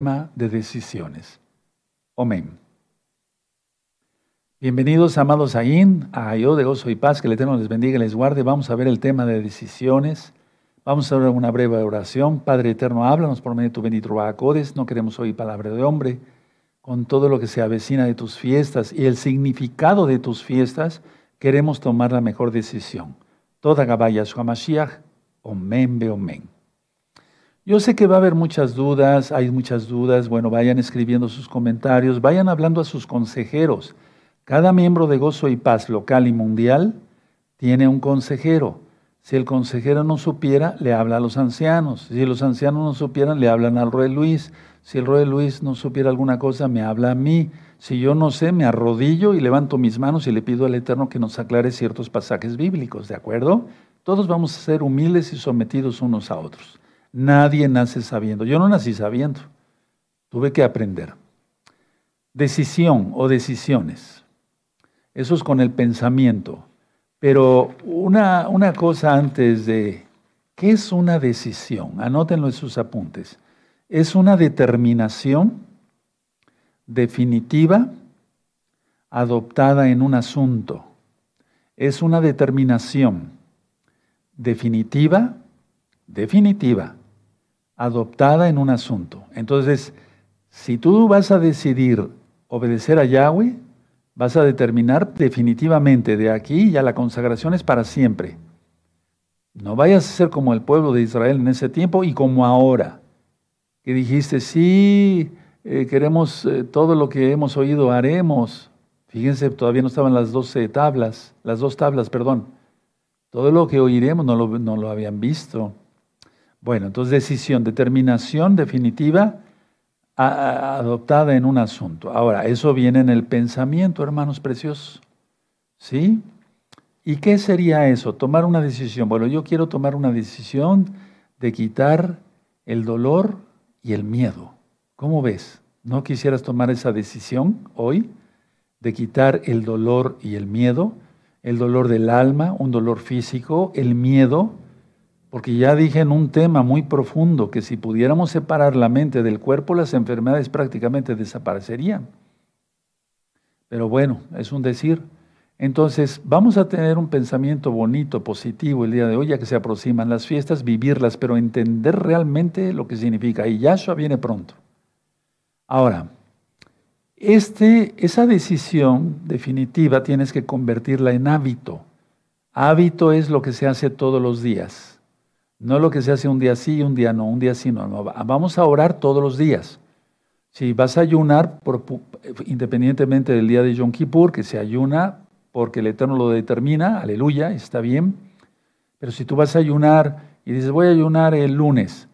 de decisiones. Amén. Bienvenidos, amados Ain, a Yo de Gozo y Paz, que el Eterno les bendiga y les guarde. Vamos a ver el tema de decisiones. Vamos a hacer una breve oración. Padre Eterno, háblanos por medio de tu bendito Codes. No queremos oír palabra de hombre. Con todo lo que se avecina de tus fiestas y el significado de tus fiestas, queremos tomar la mejor decisión. Toda Gabaya Mashiach. Omen, be omen. Yo sé que va a haber muchas dudas, hay muchas dudas. Bueno, vayan escribiendo sus comentarios, vayan hablando a sus consejeros. Cada miembro de Gozo y Paz local y mundial tiene un consejero. Si el consejero no supiera, le habla a los ancianos. Si los ancianos no supieran, le hablan al rey Luis. Si el rey Luis no supiera alguna cosa, me habla a mí. Si yo no sé, me arrodillo y levanto mis manos y le pido al Eterno que nos aclare ciertos pasajes bíblicos, ¿de acuerdo? Todos vamos a ser humildes y sometidos unos a otros. Nadie nace sabiendo. Yo no nací sabiendo. Tuve que aprender. Decisión o decisiones. Eso es con el pensamiento. Pero una, una cosa antes de, ¿qué es una decisión? Anótenlo en sus apuntes. Es una determinación definitiva adoptada en un asunto. Es una determinación definitiva, definitiva, adoptada en un asunto. Entonces, si tú vas a decidir obedecer a Yahweh, vas a determinar definitivamente de aquí ya la consagración es para siempre. No vayas a ser como el pueblo de Israel en ese tiempo y como ahora, que dijiste, sí, eh, queremos eh, todo lo que hemos oído, haremos. Fíjense, todavía no estaban las doce tablas, las dos tablas, perdón. Todo lo que oiremos no lo, no lo habían visto. Bueno, entonces decisión, determinación definitiva adoptada en un asunto. Ahora, eso viene en el pensamiento, hermanos preciosos. ¿Sí? ¿Y qué sería eso? Tomar una decisión. Bueno, yo quiero tomar una decisión de quitar el dolor y el miedo. ¿Cómo ves? ¿No quisieras tomar esa decisión hoy de quitar el dolor y el miedo? El dolor del alma, un dolor físico, el miedo, porque ya dije en un tema muy profundo que si pudiéramos separar la mente del cuerpo, las enfermedades prácticamente desaparecerían. Pero bueno, es un decir. Entonces, vamos a tener un pensamiento bonito, positivo el día de hoy, ya que se aproximan las fiestas, vivirlas, pero entender realmente lo que significa. Y Yahshua viene pronto. Ahora, este, esa decisión definitiva tienes que convertirla en hábito. Hábito es lo que se hace todos los días. No lo que se hace un día sí y un día no, un día sí no, Vamos a orar todos los días. Si vas a ayunar, independientemente del día de Yom Kippur, que se ayuna porque el Eterno lo determina, aleluya, está bien. Pero si tú vas a ayunar y dices, voy a ayunar el lunes,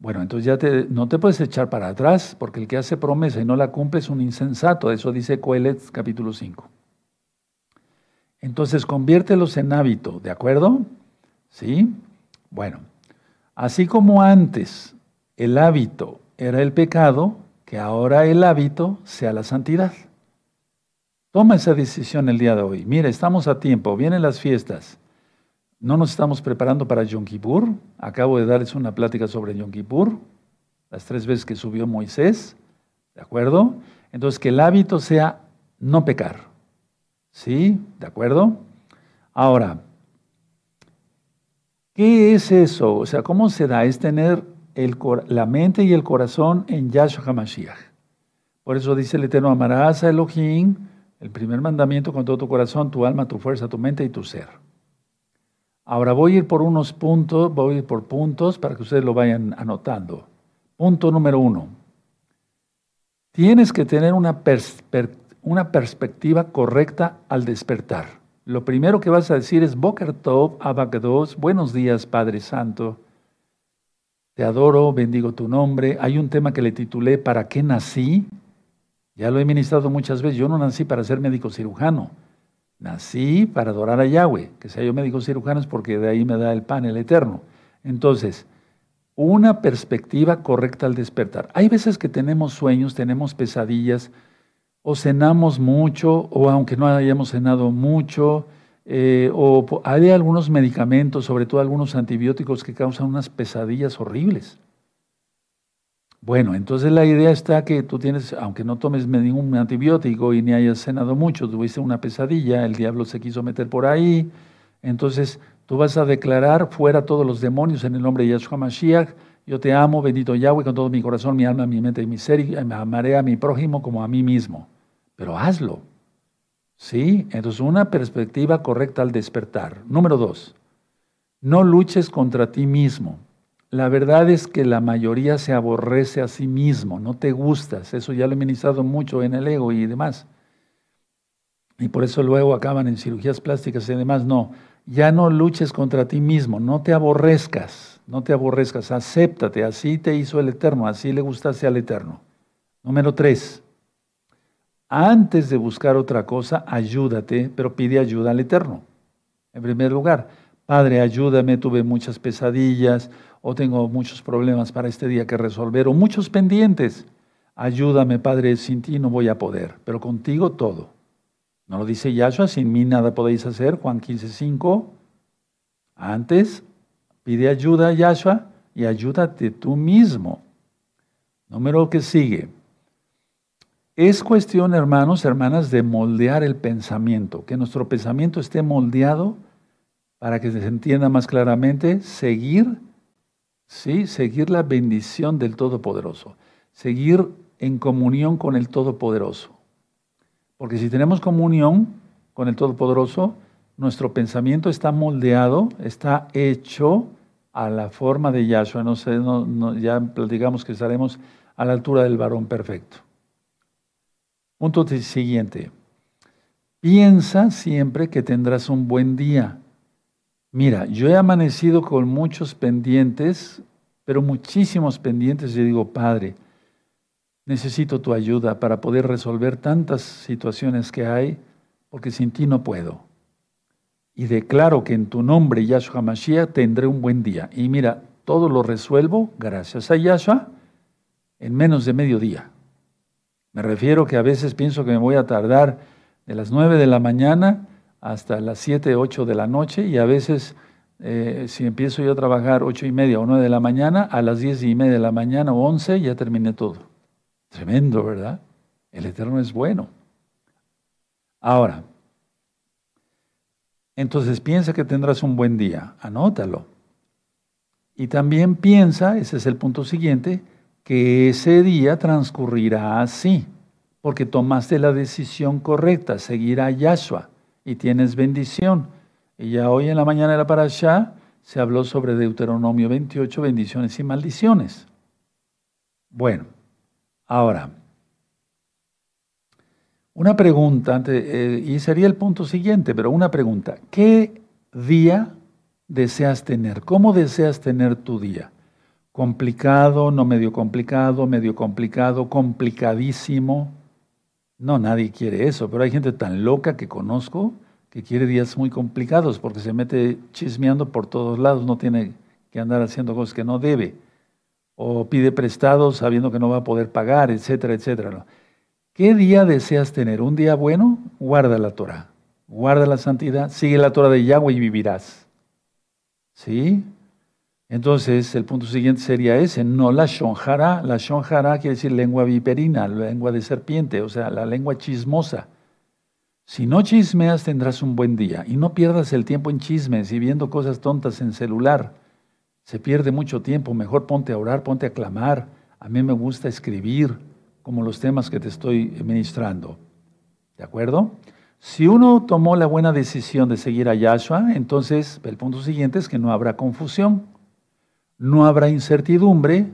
bueno, entonces ya no te puedes echar para atrás, porque el que hace promesa y no la cumple es un insensato. Eso dice Coelet capítulo 5. Entonces conviértelos en hábito, ¿de acuerdo? ¿Sí? Bueno, así como antes el hábito era el pecado, que ahora el hábito sea la santidad. Toma esa decisión el día de hoy. Mire, estamos a tiempo, vienen las fiestas. No nos estamos preparando para Yom Kippur. Acabo de darles una plática sobre Yom Kippur, las tres veces que subió Moisés. ¿De acuerdo? Entonces, que el hábito sea no pecar. ¿Sí? ¿De acuerdo? Ahora, ¿Qué es eso? O sea, ¿cómo se da? Es tener la mente y el corazón en Yahshua HaMashiach. Por eso dice el Eterno, amarás a Elohim, el primer mandamiento con todo tu corazón, tu alma, tu fuerza, tu mente y tu ser. Ahora voy a ir por unos puntos, voy a ir por puntos para que ustedes lo vayan anotando. Punto número uno. Tienes que tener una, una perspectiva correcta al despertar. Lo primero que vas a decir es Boker Tov, buenos días Padre Santo. Te adoro, bendigo tu nombre. Hay un tema que le titulé ¿Para qué nací? Ya lo he ministrado muchas veces. Yo no nací para ser médico cirujano. Nací para adorar a Yahweh. Que sea yo médico cirujano es porque de ahí me da el pan, el eterno. Entonces, una perspectiva correcta al despertar. Hay veces que tenemos sueños, tenemos pesadillas, o cenamos mucho, o aunque no hayamos cenado mucho, eh, o hay algunos medicamentos, sobre todo algunos antibióticos que causan unas pesadillas horribles. Bueno, entonces la idea está que tú tienes, aunque no tomes ningún antibiótico y ni hayas cenado mucho, tuviste una pesadilla, el diablo se quiso meter por ahí, entonces tú vas a declarar fuera todos los demonios en el nombre de Yahshua Mashiach, yo te amo, bendito Yahweh, con todo mi corazón, mi alma, mi mente y mi ser, y amaré a mi prójimo como a mí mismo. Pero hazlo. ¿Sí? Entonces, una perspectiva correcta al despertar. Número dos, no luches contra ti mismo. La verdad es que la mayoría se aborrece a sí mismo, no te gustas. Eso ya lo he ministrado mucho en el ego y demás. Y por eso luego acaban en cirugías plásticas y demás. No, ya no luches contra ti mismo, no te aborrezcas, no te aborrezcas, acéptate, así te hizo el Eterno, así le gustaste al Eterno. Número tres, antes de buscar otra cosa, ayúdate, pero pide ayuda al Eterno. En primer lugar, Padre, ayúdame, tuve muchas pesadillas, o tengo muchos problemas para este día que resolver, o muchos pendientes. Ayúdame, Padre, sin ti no voy a poder, pero contigo todo. ¿No lo dice Yahshua? Sin mí nada podéis hacer, Juan 15, 5. Antes, pide ayuda a Yahshua y ayúdate tú mismo. Número que sigue. Es cuestión, hermanos, hermanas, de moldear el pensamiento, que nuestro pensamiento esté moldeado para que se entienda más claramente, seguir ¿sí? Seguir la bendición del Todopoderoso, seguir en comunión con el Todopoderoso. Porque si tenemos comunión con el Todopoderoso, nuestro pensamiento está moldeado, está hecho a la forma de Yahshua. No sé, ya platicamos que estaremos a la altura del varón perfecto. Punto siguiente. Piensa siempre que tendrás un buen día. Mira, yo he amanecido con muchos pendientes, pero muchísimos pendientes. Yo digo, Padre, necesito tu ayuda para poder resolver tantas situaciones que hay, porque sin ti no puedo. Y declaro que en tu nombre, Yahshua Mashiach, tendré un buen día. Y mira, todo lo resuelvo, gracias a Yahshua, en menos de medio día. Me refiero que a veces pienso que me voy a tardar de las nueve de la mañana hasta las 7, 8 de la noche y a veces eh, si empiezo yo a trabajar 8 y media o 9 de la mañana, a las 10 y media de la mañana o 11 ya terminé todo. Tremendo, ¿verdad? El Eterno es bueno. Ahora, entonces piensa que tendrás un buen día, anótalo. Y también piensa, ese es el punto siguiente, que ese día transcurrirá así, porque tomaste la decisión correcta, seguir a Yahshua y tienes bendición. Y ya hoy en la mañana de la parasha se habló sobre Deuteronomio 28, bendiciones y maldiciones. Bueno, ahora, una pregunta, eh, y sería el punto siguiente, pero una pregunta. ¿Qué día deseas tener? ¿Cómo deseas tener tu día? ¿Complicado, no medio complicado, medio complicado, complicadísimo? No, nadie quiere eso, pero hay gente tan loca que conozco que quiere días muy complicados porque se mete chismeando por todos lados, no tiene que andar haciendo cosas que no debe, o pide prestados sabiendo que no va a poder pagar, etcétera, etcétera. ¿Qué día deseas tener? ¿Un día bueno? Guarda la Torah, guarda la santidad, sigue la Torah de Yahweh y vivirás. ¿Sí? Entonces, el punto siguiente sería ese, no la shonjara. La shonjara quiere decir lengua viperina, lengua de serpiente, o sea, la lengua chismosa. Si no chismeas, tendrás un buen día. Y no pierdas el tiempo en chismes y viendo cosas tontas en celular. Se pierde mucho tiempo. Mejor ponte a orar, ponte a clamar. A mí me gusta escribir, como los temas que te estoy ministrando. ¿De acuerdo? Si uno tomó la buena decisión de seguir a Yahshua, entonces el punto siguiente es que no habrá confusión no habrá incertidumbre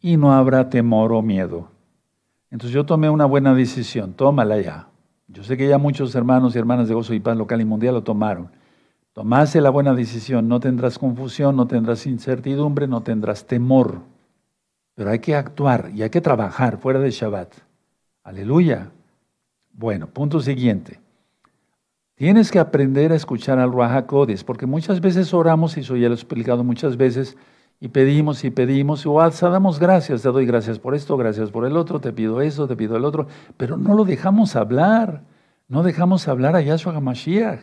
y no habrá temor o miedo. Entonces yo tomé una buena decisión, tómala ya. Yo sé que ya muchos hermanos y hermanas de Gozo y Paz local y mundial lo tomaron. Tomase la buena decisión, no tendrás confusión, no tendrás incertidumbre, no tendrás temor. Pero hay que actuar y hay que trabajar fuera de Shabbat. Aleluya. Bueno, punto siguiente. Tienes que aprender a escuchar al Ruach porque muchas veces oramos, y eso ya lo he explicado muchas veces, y pedimos y pedimos, o damos gracias, te doy gracias por esto, gracias por el otro, te pido eso, te pido el otro, pero no lo dejamos hablar, no dejamos hablar a Yahshua HaMashiach.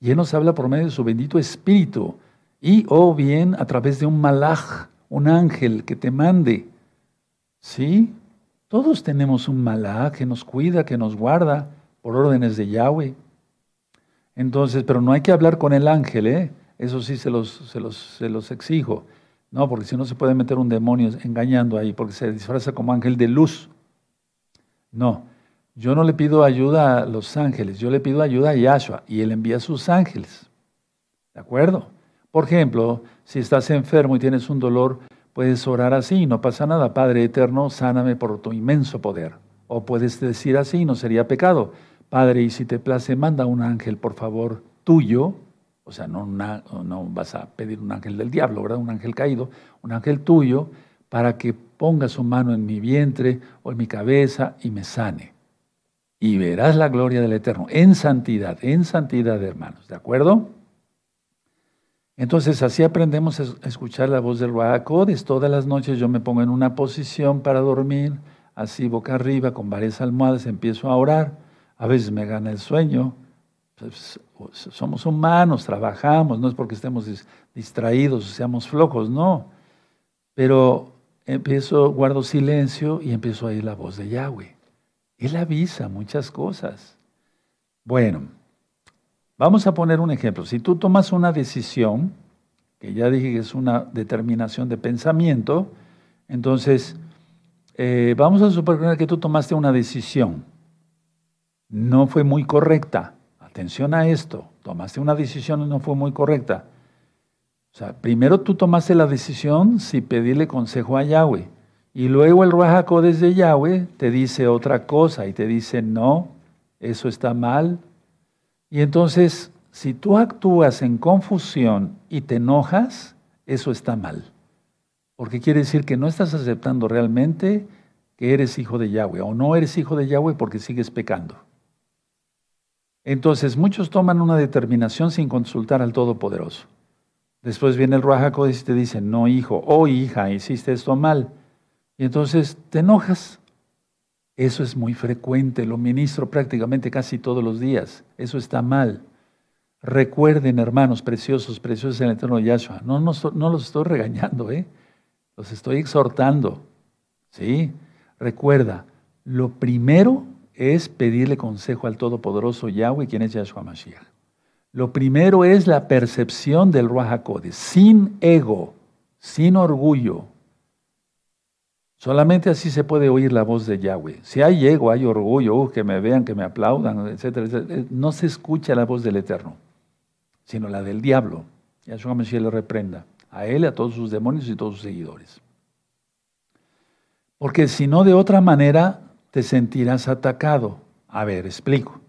Y Él nos habla por medio de su bendito Espíritu, y o bien a través de un malach, un ángel que te mande. ¿Sí? Todos tenemos un malá que nos cuida, que nos guarda por órdenes de Yahweh. Entonces, pero no hay que hablar con el ángel, ¿eh? Eso sí se los, se los, se los exijo. No, porque si no se puede meter un demonio engañando ahí, porque se disfraza como ángel de luz. No, yo no le pido ayuda a los ángeles, yo le pido ayuda a Yahshua y él envía a sus ángeles. ¿De acuerdo? Por ejemplo, si estás enfermo y tienes un dolor, puedes orar así, no pasa nada. Padre eterno, sáname por tu inmenso poder. O puedes decir así, no sería pecado. Padre, y si te place, manda un ángel, por favor, tuyo. O sea, no, vas a pedir un ángel del diablo, ¿verdad? Un ángel caído, un ángel tuyo, para que ponga su mano en mi vientre o en mi cabeza y me sane. Y verás la gloria del Eterno, en santidad, en santidad, hermanos. ¿De acuerdo? Entonces así aprendemos a escuchar la voz del Ruajacodes. Todas las noches yo me pongo en una posición para dormir, así boca arriba, con varias almohadas, empiezo a orar. A veces me gana el sueño. Pues, somos humanos, trabajamos, no es porque estemos distraídos seamos flojos, no. Pero empiezo, guardo silencio y empiezo a oír la voz de Yahweh. Él avisa muchas cosas. Bueno, Vamos a poner un ejemplo. Si tú tomas una decisión, que ya dije que es una determinación de pensamiento, entonces eh, vamos a suponer que tú tomaste una decisión. No fue muy correcta. Atención a esto. Tomaste una decisión y no fue muy correcta. O sea, primero tú tomaste la decisión si pedirle consejo a Yahweh. Y luego el Ruajaco desde Yahweh te dice otra cosa y te dice, no, eso está mal, y entonces, si tú actúas en confusión y te enojas, eso está mal. Porque quiere decir que no estás aceptando realmente que eres hijo de Yahweh o no eres hijo de Yahweh porque sigues pecando. Entonces, muchos toman una determinación sin consultar al Todopoderoso. Después viene el Ruach y te dice, no hijo, o oh, hija, hiciste esto mal. Y entonces te enojas eso es muy frecuente, lo ministro prácticamente casi todos los días. Eso está mal. Recuerden, hermanos preciosos, preciosos en el eterno Yahshua. No, no, no los estoy regañando, ¿eh? los estoy exhortando. ¿Sí? Recuerda, lo primero es pedirle consejo al Todopoderoso Yahweh, quien es Yahshua Mashiach. Lo primero es la percepción del Ruach sin ego, sin orgullo, Solamente así se puede oír la voz de Yahweh. Si hay ego, hay orgullo, uh, que me vean, que me aplaudan, etcétera, etcétera, no se escucha la voz del Eterno, sino la del diablo. Yahshua Mesías le reprenda a él, a todos sus demonios y todos sus seguidores. Porque si no, de otra manera te sentirás atacado. A ver, explico.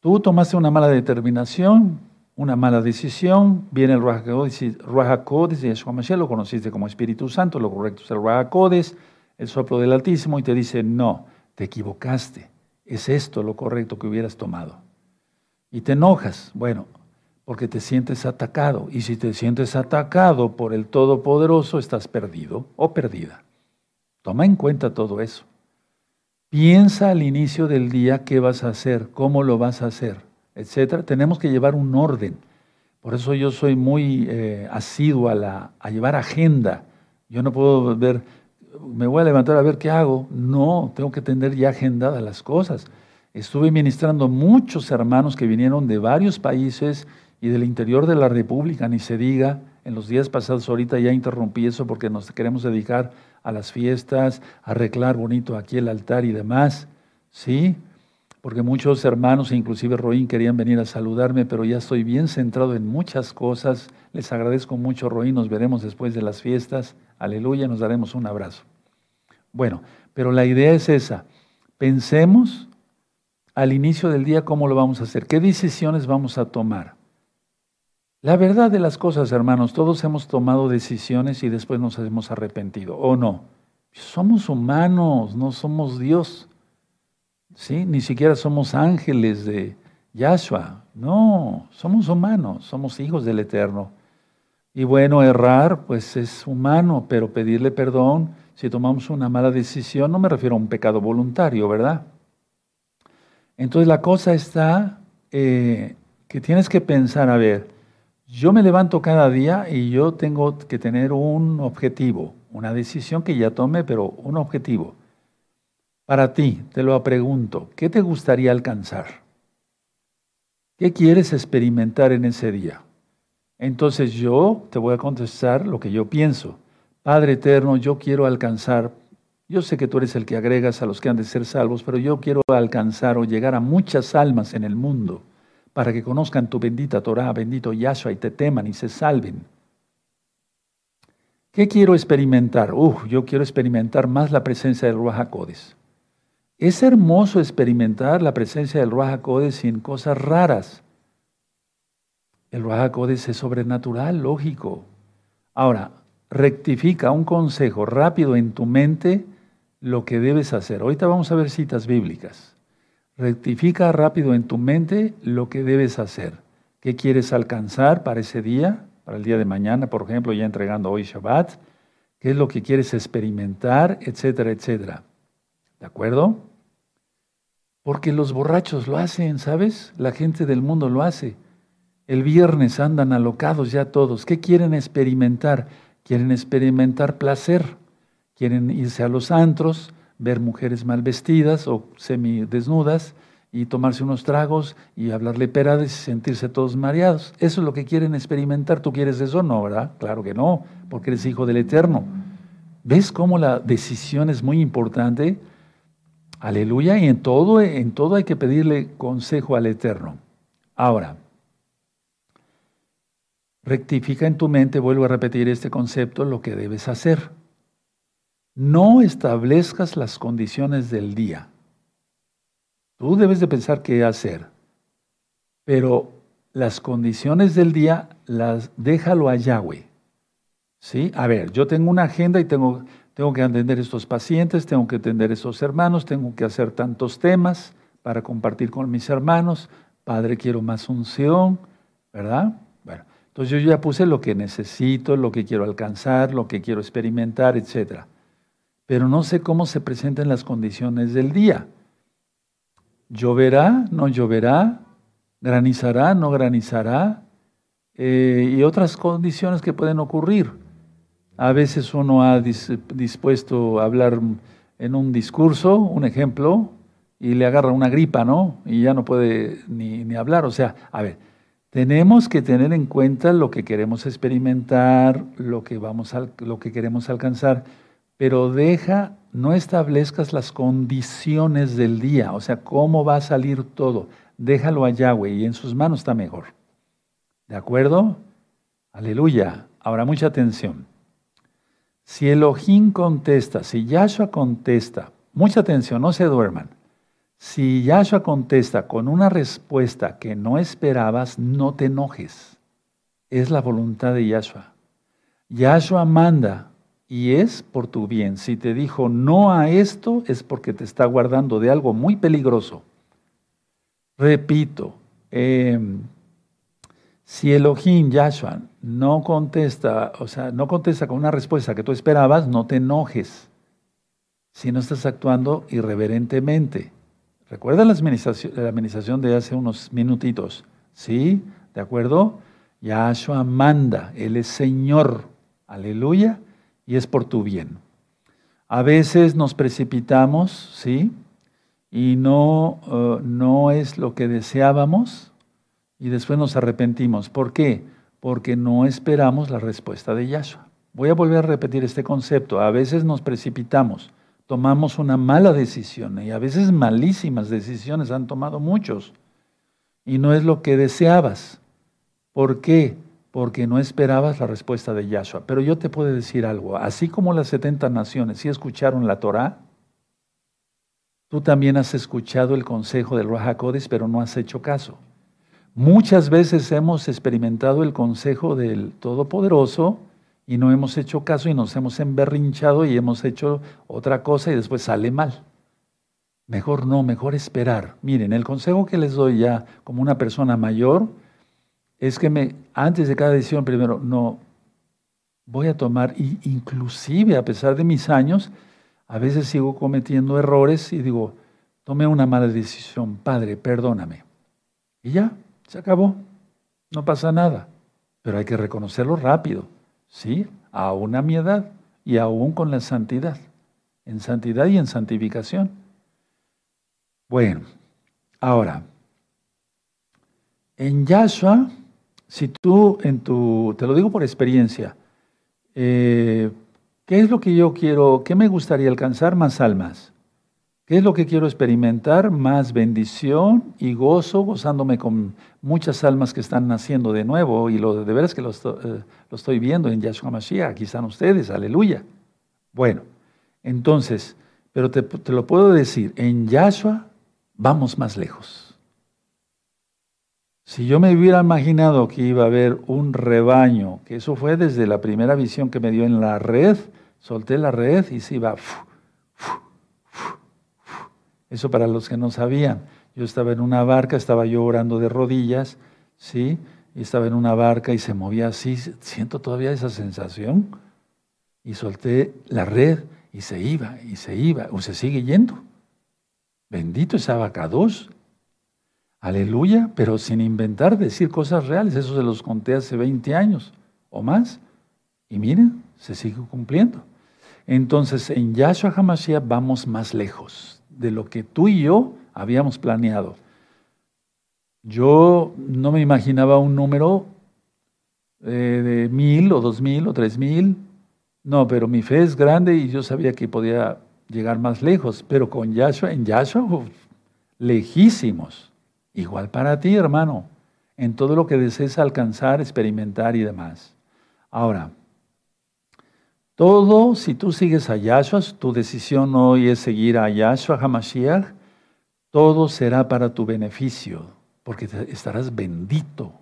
Tú tomaste una mala determinación, una mala decisión, viene el Ruach y Yahshua Mashiach, lo conociste como Espíritu Santo, lo correcto es el Ruach el soplo del Altísimo, y te dice, no, te equivocaste, es esto lo correcto que hubieras tomado. Y te enojas, bueno, porque te sientes atacado, y si te sientes atacado por el Todopoderoso, estás perdido o perdida. Toma en cuenta todo eso. Piensa al inicio del día qué vas a hacer, cómo lo vas a hacer, etc. Tenemos que llevar un orden. Por eso yo soy muy eh, asiduo a, a llevar agenda. Yo no puedo ver me voy a levantar a ver qué hago. No, tengo que tener ya agendadas las cosas. Estuve ministrando muchos hermanos que vinieron de varios países y del interior de la República, ni se diga. En los días pasados, ahorita ya interrumpí eso porque nos queremos dedicar a las fiestas, arreglar bonito aquí el altar y demás. ¿Sí? Porque muchos hermanos, inclusive Roín, querían venir a saludarme, pero ya estoy bien centrado en muchas cosas. Les agradezco mucho, Roín. Nos veremos después de las fiestas. Aleluya, nos daremos un abrazo. Bueno, pero la idea es esa. Pensemos al inicio del día cómo lo vamos a hacer, qué decisiones vamos a tomar. La verdad de las cosas, hermanos, todos hemos tomado decisiones y después nos hemos arrepentido, ¿o no? Somos humanos, no somos Dios. ¿Sí? Ni siquiera somos ángeles de Yahshua. No, somos humanos, somos hijos del Eterno. Y bueno, errar, pues es humano, pero pedirle perdón si tomamos una mala decisión, no me refiero a un pecado voluntario, ¿verdad? Entonces la cosa está eh, que tienes que pensar, a ver, yo me levanto cada día y yo tengo que tener un objetivo, una decisión que ya tomé, pero un objetivo. Para ti, te lo pregunto, ¿qué te gustaría alcanzar? ¿Qué quieres experimentar en ese día? Entonces yo te voy a contestar lo que yo pienso. Padre eterno, yo quiero alcanzar, yo sé que tú eres el que agregas a los que han de ser salvos, pero yo quiero alcanzar o llegar a muchas almas en el mundo para que conozcan tu bendita Torah, bendito Yahshua, y te teman y se salven. ¿Qué quiero experimentar? Uf, yo quiero experimentar más la presencia del Ruach HaKodes. Es hermoso experimentar la presencia del Ruach HaKodes sin cosas raras. El Ruach HaKodes es sobrenatural, lógico. Ahora, rectifica un consejo rápido en tu mente lo que debes hacer. Ahorita vamos a ver citas bíblicas. Rectifica rápido en tu mente lo que debes hacer. ¿Qué quieres alcanzar para ese día? Para el día de mañana, por ejemplo, ya entregando hoy Shabbat. ¿Qué es lo que quieres experimentar? Etcétera, etcétera. ¿De acuerdo? Porque los borrachos lo hacen, ¿sabes? La gente del mundo lo hace. El viernes andan alocados ya todos. ¿Qué quieren experimentar? Quieren experimentar placer. Quieren irse a los antros, ver mujeres mal vestidas o semidesnudas y tomarse unos tragos y hablarle perades y sentirse todos mareados. Eso es lo que quieren experimentar. ¿Tú quieres eso? No, ¿verdad? Claro que no, porque eres hijo del Eterno. ¿Ves cómo la decisión es muy importante? Aleluya, y en todo, en todo hay que pedirle consejo al Eterno. Ahora, rectifica en tu mente, vuelvo a repetir este concepto, lo que debes hacer. No establezcas las condiciones del día. Tú debes de pensar qué hacer, pero las condiciones del día las déjalo a Yahweh. ¿Sí? A ver, yo tengo una agenda y tengo, tengo que atender estos pacientes, tengo que atender estos hermanos, tengo que hacer tantos temas para compartir con mis hermanos. Padre, quiero más unción, ¿verdad? Bueno, entonces yo ya puse lo que necesito, lo que quiero alcanzar, lo que quiero experimentar, etcétera pero no sé cómo se presentan las condiciones del día. ¿Lloverá? ¿No lloverá? ¿Granizará? ¿No granizará? Eh, y otras condiciones que pueden ocurrir. A veces uno ha dispuesto a hablar en un discurso, un ejemplo, y le agarra una gripa, ¿no? Y ya no puede ni, ni hablar. O sea, a ver, tenemos que tener en cuenta lo que queremos experimentar, lo que, vamos a, lo que queremos alcanzar pero deja, no establezcas las condiciones del día, o sea, cómo va a salir todo. Déjalo a Yahweh y en sus manos está mejor. ¿De acuerdo? Aleluya. Ahora mucha atención. Si Elohim contesta, si Yahshua contesta, mucha atención, no se duerman. Si Yahshua contesta con una respuesta que no esperabas, no te enojes. Es la voluntad de Yahshua. Yahshua manda y es por tu bien. Si te dijo no a esto, es porque te está guardando de algo muy peligroso. Repito, em, si Elohim, Yahshua, no contesta, o sea, no contesta con una respuesta que tú esperabas, no te enojes. Si no estás actuando irreverentemente. Recuerda la administración, la administración de hace unos minutitos. ¿Sí? ¿De acuerdo? Yahshua manda, Él es Señor. Aleluya y es por tu bien. A veces nos precipitamos, ¿sí? Y no, eh, no es lo que deseábamos y después nos arrepentimos. ¿Por qué? Porque no esperamos la respuesta de Yahshua. Voy a volver a repetir este concepto. A veces nos precipitamos, tomamos una mala decisión y a veces malísimas decisiones han tomado muchos y no es lo que deseabas. ¿Por qué? Porque no esperabas la respuesta de Yahshua. Pero yo te puedo decir algo, así como las 70 naciones sí escucharon la Torah, tú también has escuchado el consejo del Rahakodes, pero no has hecho caso. Muchas veces hemos experimentado el consejo del Todopoderoso y no hemos hecho caso y nos hemos emberrinchado y hemos hecho otra cosa y después sale mal. Mejor no, mejor esperar. Miren, el consejo que les doy ya como una persona mayor, es que me, antes de cada decisión, primero, no, voy a tomar, inclusive a pesar de mis años, a veces sigo cometiendo errores y digo, tomé una mala decisión, Padre, perdóname. Y ya, se acabó, no pasa nada, pero hay que reconocerlo rápido, ¿sí? Aún a mi edad, y aún con la santidad, en santidad y en santificación. Bueno, ahora, en Yahshua, si tú en tu, te lo digo por experiencia, eh, ¿qué es lo que yo quiero, qué me gustaría alcanzar? Más almas. ¿Qué es lo que quiero experimentar? Más bendición y gozo, gozándome con muchas almas que están naciendo de nuevo. Y lo, de veras que lo, eh, estoy viendo en Yahshua Mashiach. Aquí están ustedes, aleluya. Bueno, entonces, pero te, te lo puedo decir, en Yahshua vamos más lejos. Si yo me hubiera imaginado que iba a haber un rebaño, que eso fue desde la primera visión que me dio en la red, solté la red y se iba. Eso para los que no sabían. Yo estaba en una barca, estaba yo orando de rodillas, ¿sí? Y estaba en una barca y se movía así. Siento todavía esa sensación. Y solté la red y se iba, y se iba, o se sigue yendo. Bendito es Abacados. Aleluya, pero sin inventar, decir cosas reales. Eso se los conté hace 20 años o más. Y miren, se sigue cumpliendo. Entonces, en Yahshua HaMashiach vamos más lejos de lo que tú y yo habíamos planeado. Yo no me imaginaba un número eh, de mil o dos mil o tres mil. No, pero mi fe es grande y yo sabía que podía llegar más lejos. Pero con Yahshua, en Yahshua, lejísimos. Igual para ti, hermano, en todo lo que desees alcanzar, experimentar y demás. Ahora, todo, si tú sigues a Yahshua, tu decisión hoy es seguir a Yahshua HaMashiach, todo será para tu beneficio, porque estarás bendito.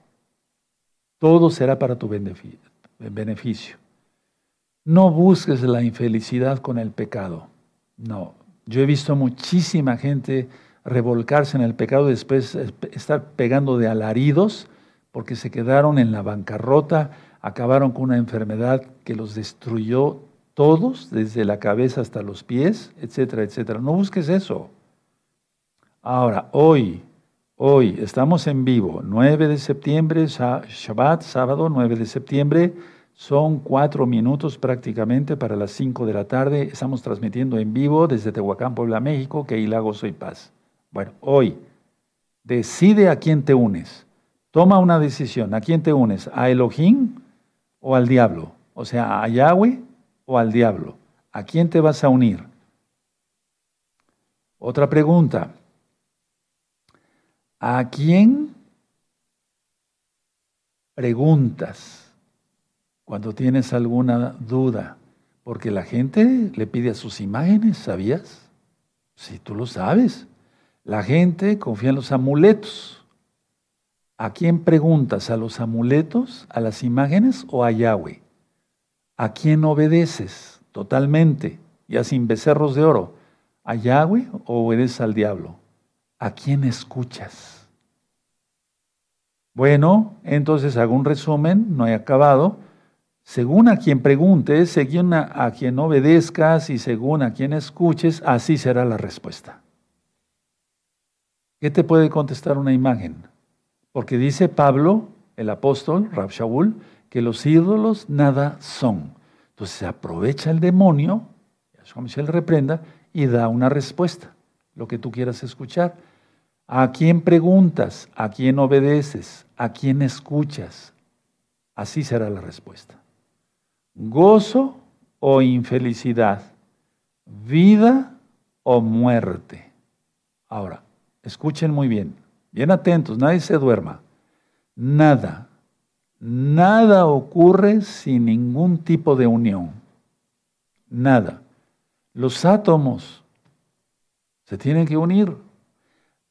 Todo será para tu beneficio. No busques la infelicidad con el pecado. No. Yo he visto muchísima gente revolcarse en el pecado después estar pegando de alaridos porque se quedaron en la bancarrota, acabaron con una enfermedad que los destruyó todos, desde la cabeza hasta los pies, etcétera, etcétera. No busques eso. Ahora, hoy, hoy estamos en vivo, 9 de septiembre, Shabbat, sábado 9 de septiembre, son cuatro minutos prácticamente para las 5 de la tarde. Estamos transmitiendo en vivo desde Tehuacán, Puebla, México, que Lago Soy Paz. Bueno, hoy decide a quién te unes. Toma una decisión. ¿A quién te unes? ¿A Elohim o al diablo? O sea, a Yahweh o al diablo. ¿A quién te vas a unir? Otra pregunta. ¿A quién preguntas cuando tienes alguna duda? Porque la gente le pide a sus imágenes, ¿sabías? Si tú lo sabes. La gente confía en los amuletos. ¿A quién preguntas? ¿A los amuletos, a las imágenes o a Yahweh? ¿A quién obedeces totalmente, ya sin becerros de oro? ¿A Yahweh o obedeces al diablo? ¿A quién escuchas? Bueno, entonces hago un resumen, no he acabado. Según a quien preguntes, según a, a quien obedezcas y según a quien escuches, así será la respuesta. ¿Qué te puede contestar una imagen? Porque dice Pablo, el apóstol, Rab Shaul, que los ídolos nada son. Entonces se aprovecha el demonio, Yahshua Michel reprenda, y da una respuesta, lo que tú quieras escuchar. ¿A quién preguntas? ¿A quién obedeces? ¿A quién escuchas? Así será la respuesta. ¿Gozo o infelicidad? ¿Vida o muerte? Ahora, escuchen muy bien, bien atentos, nadie se duerma. Nada, nada ocurre sin ningún tipo de unión. Nada. Los átomos se tienen que unir.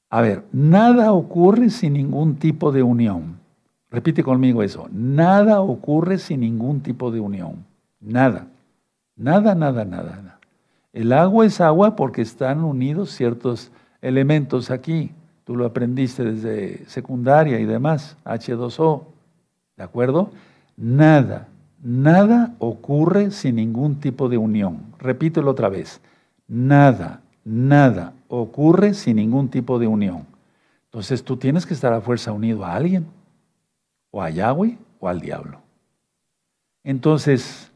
A ver, nada ocurre sin ningún tipo de unión. Repite conmigo eso. Nada ocurre sin ningún tipo de unión. Nada. Nada, nada, nada. nada. El agua es agua porque están unidos ciertos elementos aquí. Tú lo aprendiste desde secundaria y demás, H2O. ¿De acuerdo? Nada, nada ocurre sin ningún tipo de unión. Repítelo otra vez. Nada, nada ocurre sin ningún tipo de unión. Entonces tú tienes que estar a fuerza unido a alguien, o a Yahweh o al diablo. Entonces,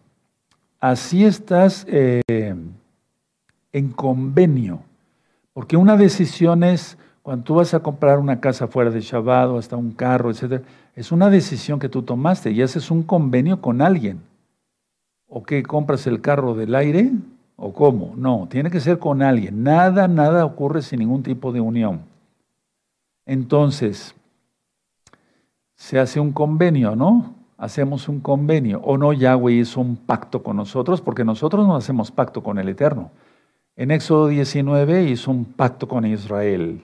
así estás eh, en convenio. Porque una decisión es, cuando tú vas a comprar una casa fuera de Shabbat o hasta un carro, etc., es una decisión que tú tomaste y haces un convenio con alguien. ¿O qué? ¿Compras el carro del aire? ¿O cómo? No, tiene que ser con alguien. Nada, nada ocurre sin ningún tipo de unión. Entonces, se hace un convenio, ¿no? Hacemos un convenio. O no, Yahweh hizo un pacto con nosotros, porque nosotros no hacemos pacto con el Eterno. En Éxodo 19 hizo un pacto con Israel.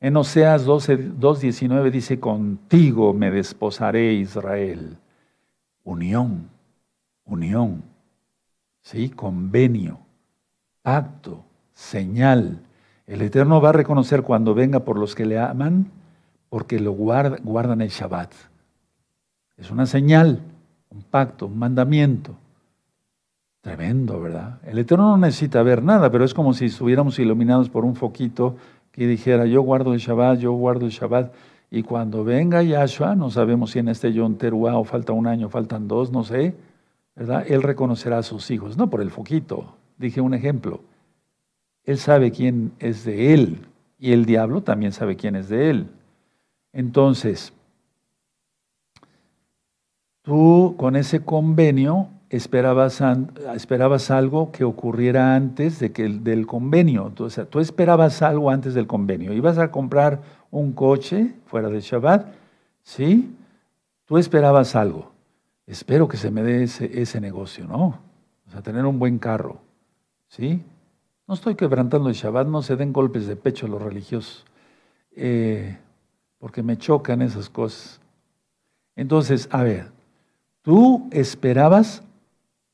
En Oseas 2.19 dice, contigo me desposaré Israel. Unión, unión, ¿sí? Convenio, pacto, señal. El Eterno va a reconocer cuando venga por los que le aman, porque lo guardan el Shabbat. Es una señal, un pacto, un mandamiento. Tremendo, ¿verdad? El Eterno no necesita ver nada, pero es como si estuviéramos iluminados por un foquito que dijera, yo guardo el Shabbat, yo guardo el Shabbat, y cuando venga Yahshua, no sabemos si en este Yom Teruah falta un año, faltan dos, no sé, ¿verdad? Él reconocerá a sus hijos, no por el foquito, dije un ejemplo. Él sabe quién es de él, y el diablo también sabe quién es de él. Entonces, tú con ese convenio esperabas, esperabas algo que ocurriera antes de que, del convenio. Sea, tú esperabas algo antes del convenio. Ibas a comprar un coche fuera de Shabbat, ¿sí? Tú esperabas algo. Espero que se me dé ese, negocio, ¿no? O sea, tener un buen carro, ¿sí? No estoy quebrantando el Shabbat, no se den golpes de pecho a los religiosos, eh, porque me chocan esas cosas. Entonces, a ver, tú esperabas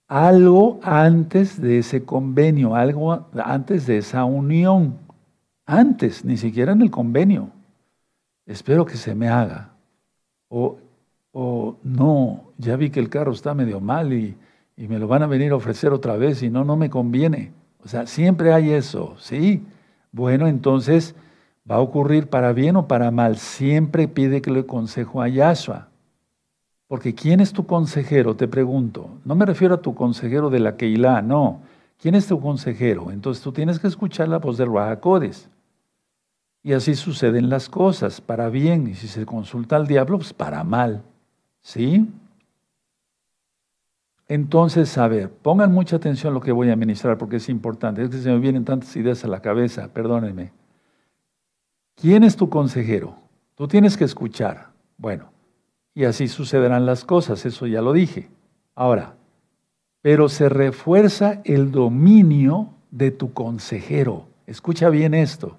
algo antes de ese convenio, algo antes de esa unión, antes, ni siquiera en el convenio. Espero que se me haga. O, o no, ya vi que el carro está medio mal y, y me lo van a venir a ofrecer otra vez y no, no me conviene. O sea, siempre hay eso, ¿sí? Bueno, entonces va a ocurrir para bien o para mal. Siempre pide que le consejo a Yahshua. Porque ¿quién es tu consejero? Te pregunto. No me refiero a tu consejero de la Keilah, no. ¿Quién es tu consejero? Entonces tú tienes que escuchar la voz de Rahakodes. Y así suceden las cosas, para bien. Y si se consulta al diablo, pues para mal. ¿Sí? Entonces, a ver, pongan mucha atención a lo que voy a ministrar porque es importante. Es que se me vienen tantas ideas a la cabeza, perdónenme. ¿Quién es tu consejero? Tú tienes que escuchar. Bueno, y así sucederán las cosas, eso ya lo dije. Ahora, pero se refuerza el dominio de tu consejero. Escucha bien esto.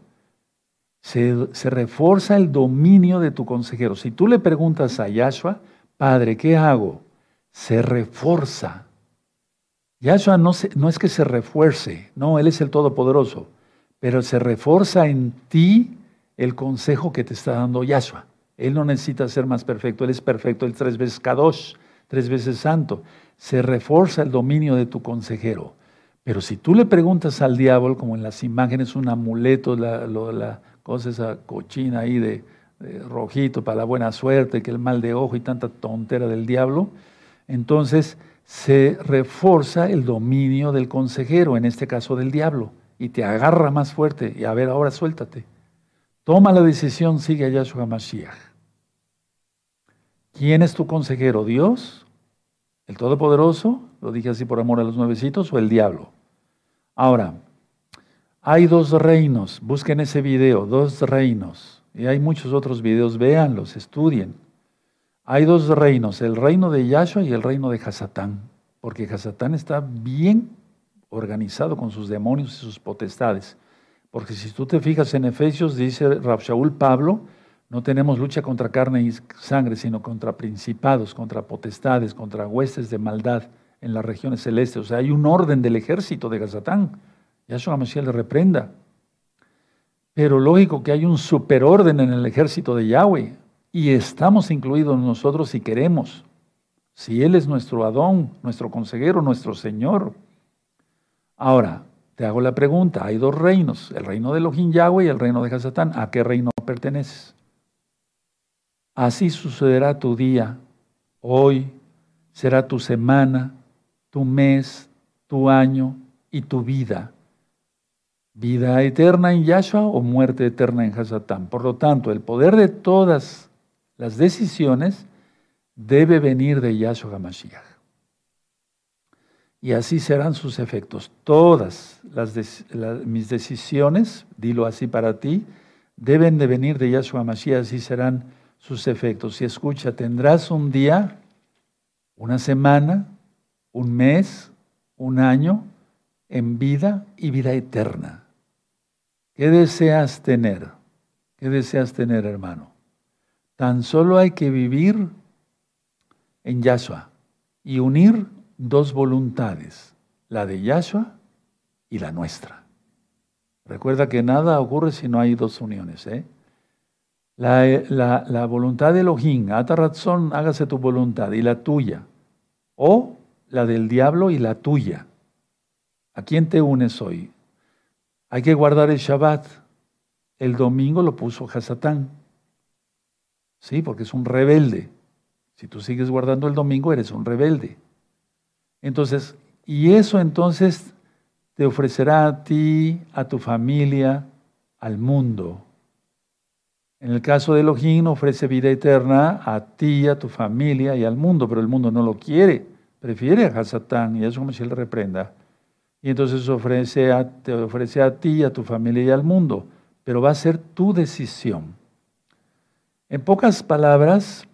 Se, se, refuerza el dominio de tu consejero. Si tú le preguntas a Yahshua, Padre, ¿qué hago? Se refuerza. Yahshua no, no es que se refuerce, no, Él es el Todopoderoso, pero se refuerza en ti el consejo que te está dando Yahshua. Él no necesita ser más perfecto, Él es perfecto, Él tres veces Kadosh, tres veces santo. Se refuerza el dominio de tu consejero. Pero si tú le preguntas al diablo, como en las imágenes, un amuleto, la, la cosa esa cochina ahí de, rojito para la buena suerte, que el mal de ojo y tanta tontera del diablo, entonces se refuerza el dominio del consejero, en este caso del diablo, y te agarra más fuerte. Y a ver, ahora suéltate. Toma la decisión, sigue a Yahshua Mashiach. ¿Quién es tu consejero? ¿Dios? ¿El Todopoderoso? Lo dije así por amor a los nuevecitos o el diablo. Ahora, hay dos reinos. Busquen ese video, dos reinos. Y hay muchos otros videos, véanlos, estudien. Hay dos reinos, el reino de Yahshua y el reino de Hasatán. Porque Hasatán está bien organizado con sus demonios y sus potestades. Porque si tú te fijas en Efesios, dice Rabshaul Pablo, no tenemos lucha contra carne y sangre, sino contra principados, contra potestades, contra huestes de maldad en las regiones celestes. O sea, hay un orden del ejército de Gazatán. Yahshua Mashiach le reprenda. Pero lógico que hay un superorden en el ejército de Yahweh. Y estamos incluidos nosotros si queremos. Si Él es nuestro Adón, nuestro consejero, nuestro Señor. Ahora, te hago la pregunta, hay dos reinos, el reino de Elohim Yahweh y el reino de Hazatán. ¿A qué reino perteneces? Así sucederá tu día, hoy, será tu semana, tu mes, tu año y tu vida. Vida eterna en Yahshua o muerte eterna en Hasatán. Por lo tanto, el poder de todas las decisiones debe venir de Yahshua HaMashiach. Y así serán sus efectos. Todas mis decisiones, dilo así para ti, deben de venir de Yahshua HaMashiach, así serán sus efectos. Y escucha, tendrás un día, una semana, un mes, un año en vida y vida eterna. ¿Qué deseas tener? ¿Qué deseas tener, hermano? Tan solo hay que vivir en Yahshua y unir dos voluntades, la de Yahshua y la nuestra. Recuerda que nada ocurre si no hay dos uniones. ¿eh? La, la, voluntad de Elohim, Ataratzón, hágase tu voluntad, y la tuya. O la del diablo y la tuya. ¿A quién te unes hoy? Hay que guardar el Shabbat. El domingo lo puso Hasatán. Sí, porque es un rebelde. Si tú sigues guardando el domingo, eres un rebelde. Entonces, y eso entonces te ofrecerá a ti, a tu familia, al mundo. En el caso de Elohim ofrece vida eterna a ti, a tu familia y al mundo, pero el mundo no lo quiere, prefiere a Hasatán y eso como si reprenda. Y entonces ofrece a, te ofrece a ti, a tu familia y al mundo, pero va a ser tu decisión. En pocas palabras,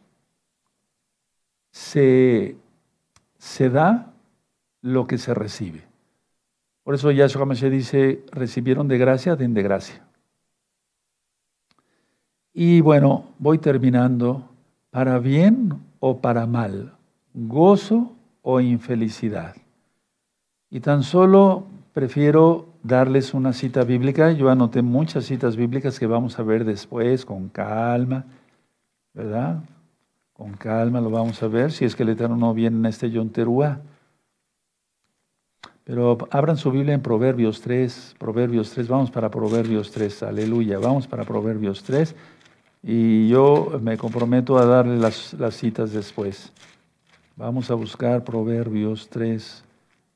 se, se da lo que se recibe. Por eso Yahshua HaMashiach dice, recibieron de gracia, den de gracia. Y bueno, voy terminando, para bien o para mal, gozo o infelicidad. Y tan solo prefiero darles una cita bíblica. Yo anoté muchas citas bíblicas que vamos a ver después con calma, ¿verdad? Con calma lo vamos a ver, si es que el Eterno no viene en este Yonteruá. Pero abran su Biblia en Proverbios 3, Proverbios 3, vamos para Proverbios 3, aleluya, vamos para Proverbios 3 y yo me comprometo a darle las, las citas después. Vamos a buscar Proverbios 3,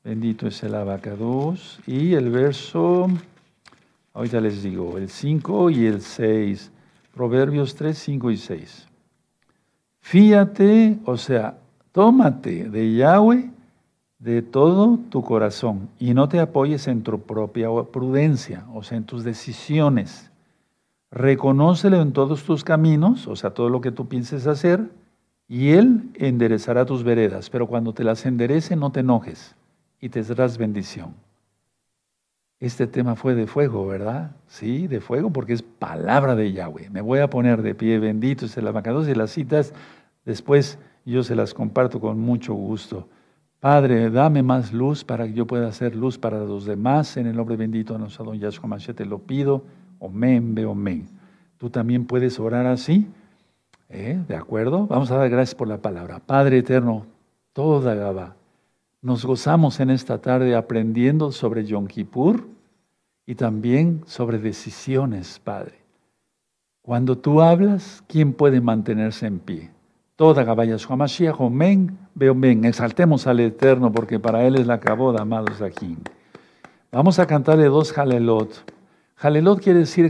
bendito es el abacados, y el verso, ahorita les digo, el 5 y el 6, Proverbios 3, 5 y 6. Fíate, o sea, tómate de Yahweh de todo tu corazón y no te apoyes en tu propia prudencia, o sea, en tus decisiones. Reconócelo en todos tus caminos, o sea, todo lo que tú pienses hacer, y Él enderezará tus veredas. Pero cuando te las enderece, no te enojes y te darás bendición. Este tema fue de fuego, ¿verdad? Sí, de fuego, porque es palabra de Yahweh. Me voy a poner de pie, bendito es el abacados, y las citas después yo se las comparto con mucho gusto. Padre, dame más luz para que yo pueda hacer luz para los demás. En el nombre bendito de nuestro don Yahshua Mashiach te lo pido. Omen, omen. Tú también puedes orar así. ¿Eh? ¿De acuerdo? Vamos a dar gracias por la palabra. Padre eterno, toda Gaba, nos gozamos en esta tarde aprendiendo sobre Yom Kippur y también sobre decisiones, Padre. Cuando tú hablas, ¿quién puede mantenerse en pie? Toda Yahshua Mashiach, omen, veo men. Exaltemos al Eterno porque para Él es la caboda, amados aquí. Vamos a cantarle dos Halelot. Halelot quiere decir